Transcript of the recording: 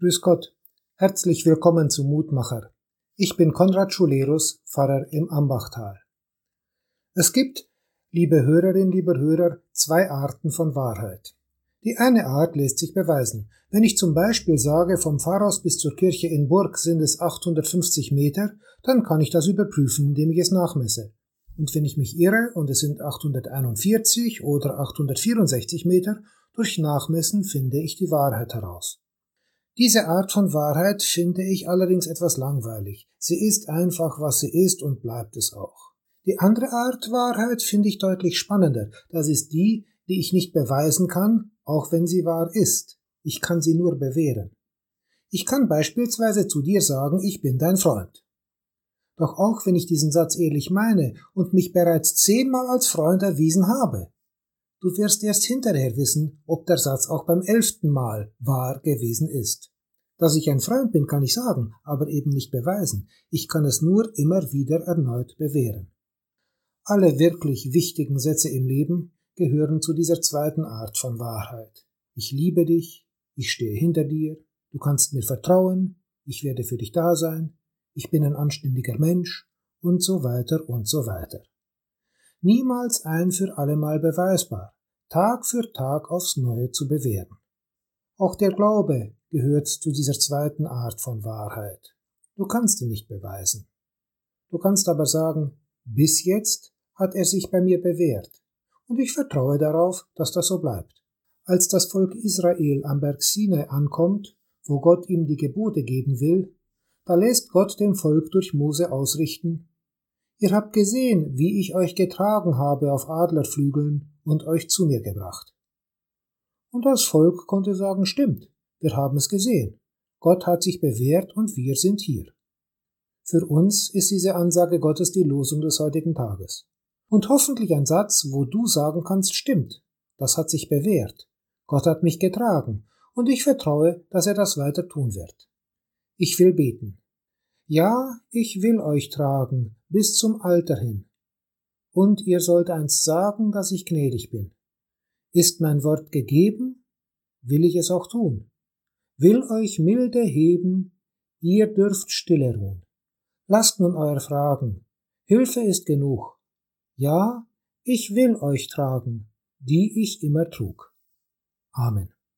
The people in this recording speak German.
Grüß Gott. Herzlich willkommen zu Mutmacher. Ich bin Konrad Schulerus, Pfarrer im Ambachtal. Es gibt, liebe Hörerin, lieber Hörer, zwei Arten von Wahrheit. Die eine Art lässt sich beweisen. Wenn ich zum Beispiel sage, vom Pfarrhaus bis zur Kirche in Burg sind es 850 Meter, dann kann ich das überprüfen, indem ich es nachmesse. Und wenn ich mich irre und es sind 841 oder 864 Meter, durch Nachmessen finde ich die Wahrheit heraus. Diese Art von Wahrheit finde ich allerdings etwas langweilig. Sie ist einfach, was sie ist und bleibt es auch. Die andere Art Wahrheit finde ich deutlich spannender. Das ist die, die ich nicht beweisen kann, auch wenn sie wahr ist. Ich kann sie nur bewähren. Ich kann beispielsweise zu dir sagen, ich bin dein Freund. Doch auch wenn ich diesen Satz ehrlich meine und mich bereits zehnmal als Freund erwiesen habe, Du wirst erst hinterher wissen, ob der Satz auch beim elften Mal wahr gewesen ist. Dass ich ein Freund bin, kann ich sagen, aber eben nicht beweisen. Ich kann es nur immer wieder erneut bewähren. Alle wirklich wichtigen Sätze im Leben gehören zu dieser zweiten Art von Wahrheit. Ich liebe dich, ich stehe hinter dir, du kannst mir vertrauen, ich werde für dich da sein, ich bin ein anständiger Mensch und so weiter und so weiter niemals ein für allemal beweisbar, Tag für Tag aufs Neue zu bewähren. Auch der Glaube gehört zu dieser zweiten Art von Wahrheit. Du kannst ihn nicht beweisen. Du kannst aber sagen, bis jetzt hat er sich bei mir bewährt, und ich vertraue darauf, dass das so bleibt. Als das Volk Israel am Berg Sinai ankommt, wo Gott ihm die Gebote geben will, da lässt Gott dem Volk durch Mose ausrichten, Ihr habt gesehen, wie ich euch getragen habe auf Adlerflügeln und euch zu mir gebracht. Und das Volk konnte sagen, stimmt, wir haben es gesehen. Gott hat sich bewährt und wir sind hier. Für uns ist diese Ansage Gottes die Losung des heutigen Tages. Und hoffentlich ein Satz, wo du sagen kannst, stimmt, das hat sich bewährt. Gott hat mich getragen und ich vertraue, dass er das weiter tun wird. Ich will beten. Ja, ich will euch tragen, bis zum Alter hin. Und ihr sollt einst sagen, dass ich gnädig bin. Ist mein Wort gegeben, will ich es auch tun. Will euch milde heben, ihr dürft stille ruhen. Lasst nun euer Fragen, Hilfe ist genug. Ja, ich will euch tragen, die ich immer trug. Amen.